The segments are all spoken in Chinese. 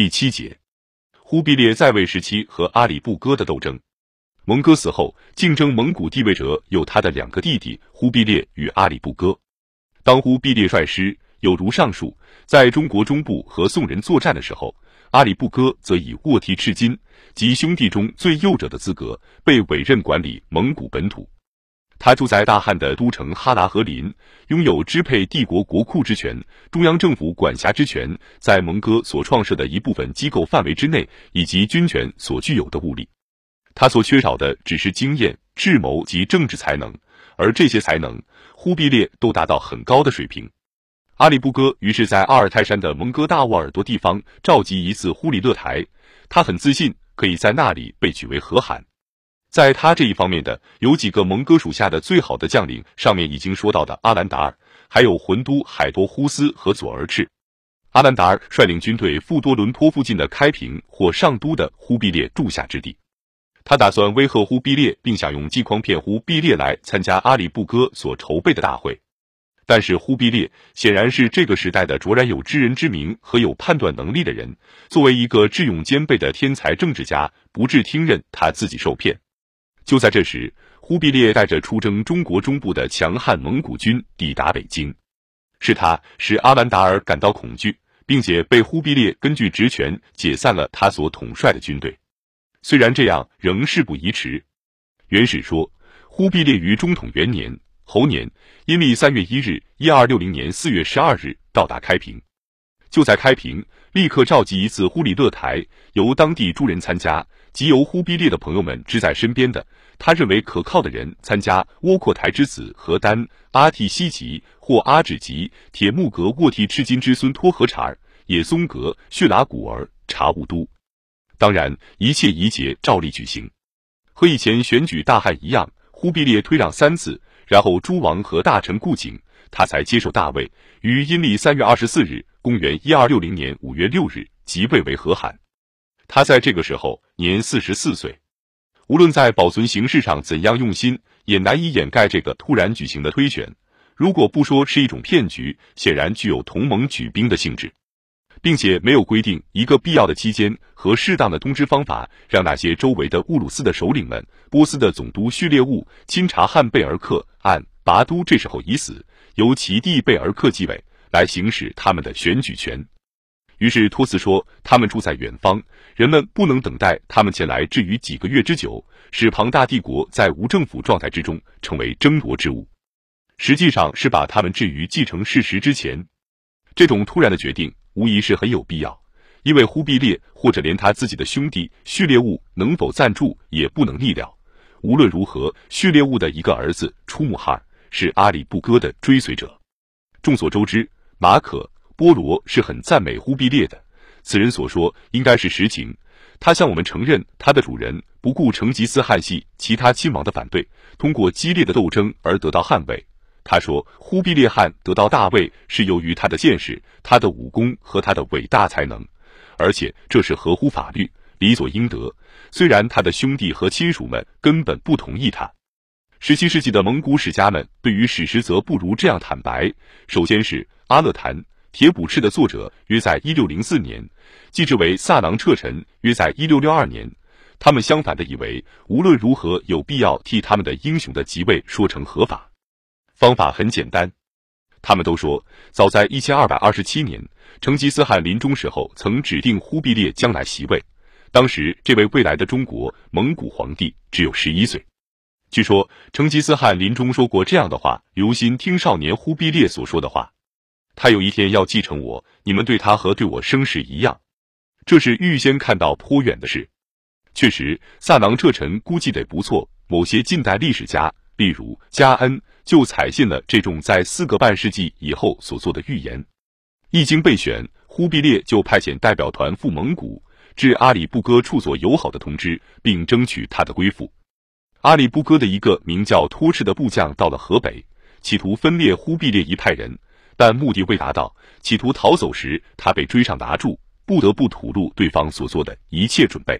第七节，忽必烈在位时期和阿里不哥的斗争。蒙哥死后，竞争蒙古地位者有他的两个弟弟忽必烈与阿里不哥。当忽必烈率师，有如上述，在中国中部和宋人作战的时候，阿里不哥则以卧替赤金及兄弟中最幼者的资格，被委任管理蒙古本土。他住在大汉的都城哈达和林，拥有支配帝国国库之权、中央政府管辖之权，在蒙哥所创设的一部分机构范围之内，以及军权所具有的物力。他所缺少的只是经验、智谋及政治才能，而这些才能，忽必烈都达到很高的水平。阿里不哥于是，在阿尔泰山的蒙哥大沃尔多地方召集一次忽里勒台，他很自信可以在那里被举为和汗。在他这一方面的有几个蒙哥属下的最好的将领，上面已经说到的阿兰达尔，还有浑都海多忽斯和左儿赤。阿兰达尔率领军队赴多伦托附近的开平或上都的忽必烈住下之地，他打算威吓忽必烈，并想用激诳骗忽必烈来参加阿里不哥所筹备的大会。但是忽必烈显然是这个时代的卓然有知人之明和有判断能力的人，作为一个智勇兼备的天才政治家，不致听任他自己受骗。就在这时，忽必烈带着出征中国中部的强悍蒙古军抵达北京，是他使阿兰达尔感到恐惧，并且被忽必烈根据职权解散了他所统帅的军队。虽然这样，仍事不宜迟。元史说，忽必烈于中统元年猴年阴历三月一日（一二六零年四月十二日）到达开平，就在开平立刻召集一次忽里勒台，由当地诸人参加，即由忽必烈的朋友们支在身边的。他认为可靠的人参加窝阔台之子何丹、阿替西吉或阿指吉、铁木格沃替赤金之孙托合察尔、野松格、血剌古儿、察兀都。当然，一切仪节照例举行，和以前选举大汉一样。忽必烈推让三次，然后诸王和大臣顾景，他才接受大位。于阴历三月二十四日（公元一二六零年五月六日）即位为和汗。他在这个时候年四十四岁。无论在保存形式上怎样用心，也难以掩盖这个突然举行的推选。如果不说是一种骗局，显然具有同盟举兵的性质，并且没有规定一个必要的期间和适当的通知方法，让那些周围的乌鲁斯的首领们、波斯的总督序列兀、钦察汗贝尔克按拔都这时候已死，由其弟贝尔克继位来行使他们的选举权。于是托斯说，他们住在远方，人们不能等待他们前来，至于几个月之久，使庞大帝国在无政府状态之中成为争夺之物。实际上是把他们置于继承事实之前。这种突然的决定无疑是很有必要，因为忽必烈或者连他自己的兄弟序列兀能否赞助也不能逆料。无论如何，序列兀的一个儿子出木哈尔是阿里不哥的追随者。众所周知，马可。波罗是很赞美忽必烈的，此人所说应该是实情。他向我们承认，他的主人不顾成吉思汗系其他亲王的反对，通过激烈的斗争而得到汗位。他说，忽必烈汗得到大位是由于他的见识、他的武功和他的伟大才能，而且这是合乎法律、理所应得。虽然他的兄弟和亲属们根本不同意他。十七世纪的蒙古史家们对于史实则不如这样坦白。首先是阿勒谈。铁卜赤的作者约在一六零四年，继之为萨囊彻臣约在一六六二年。他们相反的以为，无论如何有必要替他们的英雄的即位说成合法。方法很简单，他们都说，早在一千二百二十七年，成吉思汗临终时候曾指定忽必烈将来袭位。当时这位未来的中国蒙古皇帝只有十一岁。据说成吉思汗临终说过这样的话：“留心听少年忽必烈所说的话。”他有一天要继承我，你们对他和对我生时一样，这是预先看到颇远的事。确实，萨囊彻臣估计得不错。某些近代历史家，例如加恩，就采信了这种在四个半世纪以后所做的预言。一经备选，忽必烈就派遣代表团赴蒙古，致阿里不哥处所友好的通知，并争取他的归附。阿里不哥的一个名叫托赤的部将到了河北，企图分裂忽必烈一派人。但目的未达到，企图逃走时，他被追上拿住，不得不吐露对方所做的一切准备。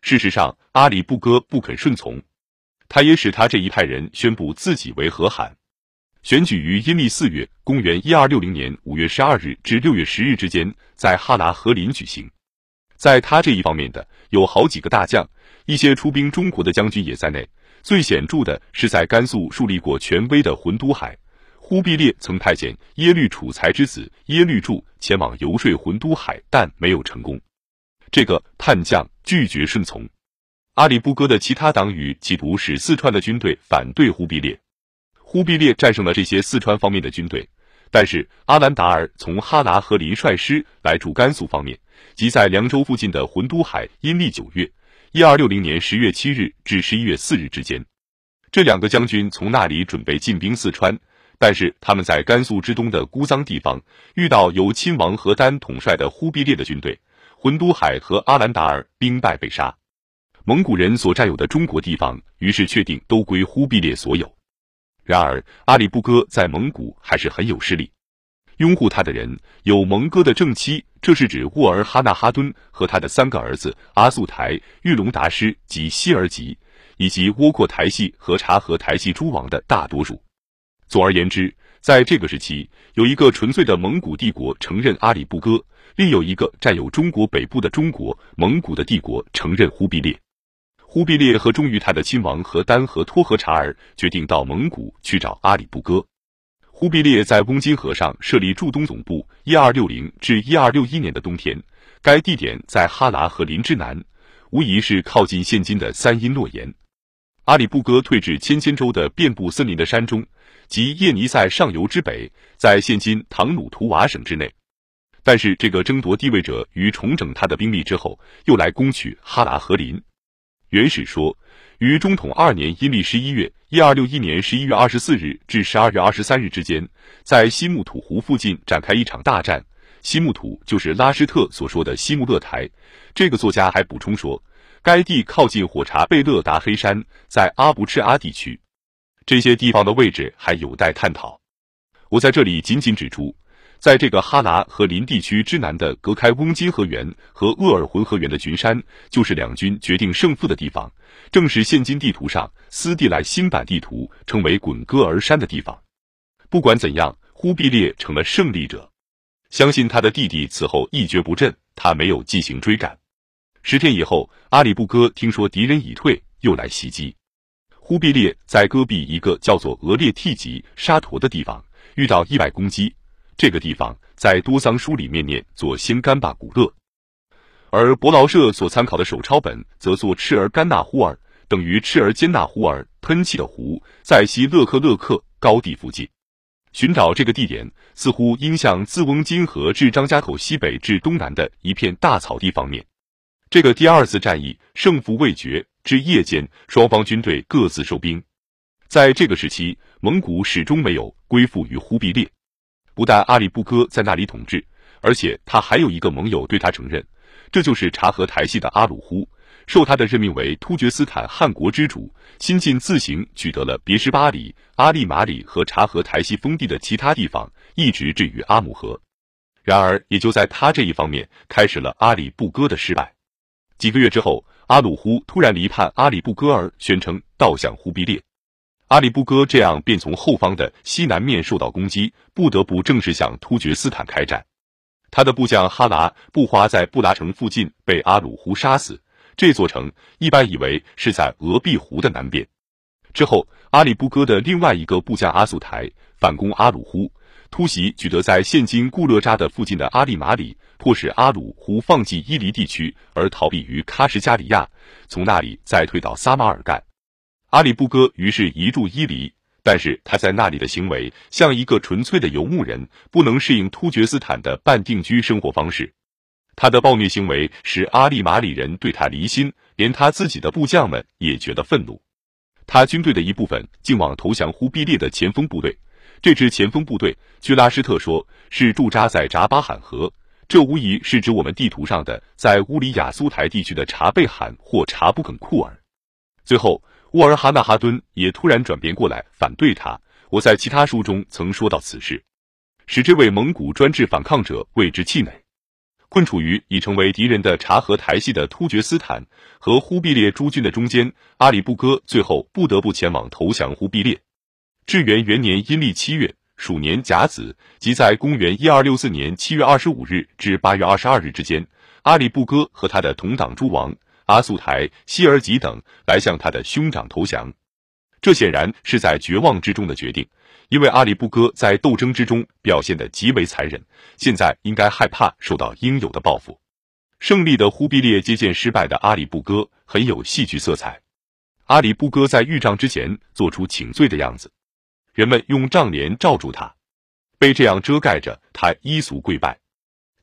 事实上，阿里不哥不肯顺从，他也使他这一派人宣布自己为和汗。选举于阴历四月，公元一二六零年五月十二日至六月十日之间，在哈达和林举行。在他这一方面的有好几个大将，一些出兵中国的将军也在内。最显著的是在甘肃树立过权威的浑都海，忽必烈曾派遣耶律楚材之子耶律柱前往游说浑都海，但没有成功。这个叛将拒绝顺从。阿里不哥的其他党羽企图使四川的军队反对忽必烈，忽必烈战胜了这些四川方面的军队，但是阿兰达尔从哈拿和林率师来驻甘肃方面，即在凉州附近的浑都海阴历九月。一二六零年十月七日至十一月四日之间，这两个将军从那里准备进兵四川，但是他们在甘肃之东的姑臧地方遇到由亲王何丹统帅的忽必烈的军队，浑都海和阿兰达尔兵败被杀，蒙古人所占有的中国地方于是确定都归忽必烈所有。然而阿里不哥在蒙古还是很有势力。拥护他的人有蒙哥的正妻，这是指沃尔哈纳哈敦和他的三个儿子阿速台、玉龙达师及希尔吉，以及窝阔台系和察合台系诸王的大多数。总而言之，在这个时期，有一个纯粹的蒙古帝国承认阿里不哥，另有一个占有中国北部的中国蒙古的帝国承认忽必烈。忽必烈和忠于他的亲王和丹和托和察尔决定到蒙古去找阿里不哥。忽必烈在翁金河上设立驻东总部。一二六零至一二六一年的冬天，该地点在哈拉和林之南，无疑是靠近现今的三阴洛言。阿里不哥退至千千州的遍布森林的山中，及叶尼塞上游之北，在现今唐努图瓦省之内。但是，这个争夺地位者于重整他的兵力之后，又来攻取哈达和林。元史说。于中统二年阴历十一月（一二六一年十一月二十四日至十二月二十三日）之间，在西木土湖附近展开一场大战。西木土就是拉施特所说的西木勒台。这个作家还补充说，该地靠近火查贝勒达黑山，在阿布赤阿地区。这些地方的位置还有待探讨。我在这里仅仅指出。在这个哈拿和林地区之南的隔开翁金河源和鄂尔浑河源的群山，就是两军决定胜负的地方，正是现今地图上斯蒂莱新版地图称为滚戈而山的地方。不管怎样，忽必烈成了胜利者。相信他的弟弟此后一蹶不振，他没有进行追赶。十天以后，阿里不哥听说敌人已退，又来袭击。忽必烈在戈壁一个叫做额列替吉沙陀的地方遇到意外攻击。这个地方在多桑书里面念作兴干巴古勒，而伯劳社所参考的手抄本则作赤儿干纳呼尔，等于赤儿坚纳呼尔喷气的湖，在西勒克勒克高地附近。寻找这个地点，似乎应向自翁金河至张家口西北至东南的一片大草地方面。这个第二次战役胜负未决，至夜间双方军队各自收兵。在这个时期，蒙古始终没有归附于忽必烈。不但阿里不哥在那里统治，而且他还有一个盟友对他承认，这就是察合台系的阿鲁呼，受他的任命为突厥斯坦汗国之主。新晋自行取得了别什巴里、阿利马里和察合台系封地的其他地方，一直至于阿姆河。然而，也就在他这一方面开始了阿里不哥的失败。几个月之后，阿鲁呼突然离叛阿里不哥，而宣称倒向忽必烈。阿里不哥这样便从后方的西南面受到攻击，不得不正式向突厥斯坦开战。他的部将哈拉布花在布达城附近被阿鲁呼杀死。这座城一般以为是在俄壁湖的南边。之后，阿里不哥的另外一个部将阿速台反攻阿鲁呼，突袭取得在现今固勒扎的附近的阿利马里，迫使阿鲁呼放弃伊犁地区而逃避于喀什加里亚，从那里再退到撒马尔干。阿里不哥于是移驻伊犁，但是他在那里的行为像一个纯粹的游牧人，不能适应突厥斯坦的半定居生活方式。他的暴虐行为使阿利马里人对他离心，连他自己的部将们也觉得愤怒。他军队的一部分竟往投降忽必烈的前锋部队。这支前锋部队，据拉施特说，是驻扎在扎巴罕河，这无疑是指我们地图上的在乌里雅苏台地区的察贝罕或查布肯库尔。最后。沃尔哈纳哈敦也突然转变过来反对他。我在其他书中曾说到此事，使这位蒙古专制反抗者为之气馁。困处于已成为敌人的察合台系的突厥斯坦和忽必烈诸军的中间，阿里不哥最后不得不前往投降忽必烈。至元元年阴历七月，鼠年甲子，即在公元一二六四年七月二十五日至八月二十二日之间，阿里不哥和他的同党诸王阿速台、希尔吉等来向他的兄长投降。这显然是在绝望之中的决定，因为阿里不哥在斗争之中表现得极为残忍，现在应该害怕受到应有的报复。胜利的忽必烈接见失败的阿里不哥，很有戏剧色彩。阿里不哥在御帐之前做出请罪的样子，人们用帐帘罩住他，被这样遮盖着，他依俗跪拜。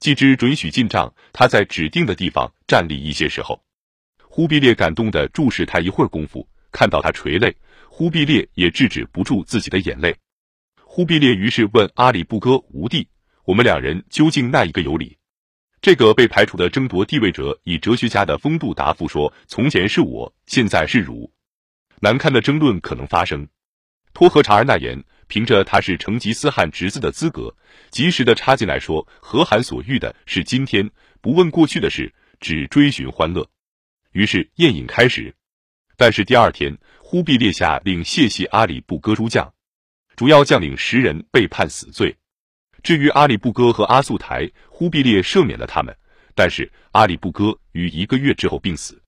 既知准许进帐，他在指定的地方站立一些时候。忽必烈感动地注视他一会儿功夫，看到他垂泪，忽必烈也制止不住自己的眼泪。忽必烈于是问阿里不哥：“吾弟，我们两人究竟哪一个有理？”这个被排除的争夺地位者以哲学家的风度答复说：“从前是我，现在是汝。”难堪的争论可能发生。托合察儿那言，凭着他是成吉思汗侄子的资格，及时的插进来说：“和罕所欲的是今天，不问过去的事，只追寻欢乐。”于是宴饮开始。但是第二天，忽必烈下令谢系阿里不哥诸将，主要将领十人被判死罪。至于阿里不哥和阿速台，忽必烈赦免了他们，但是阿里不哥于一个月之后病死。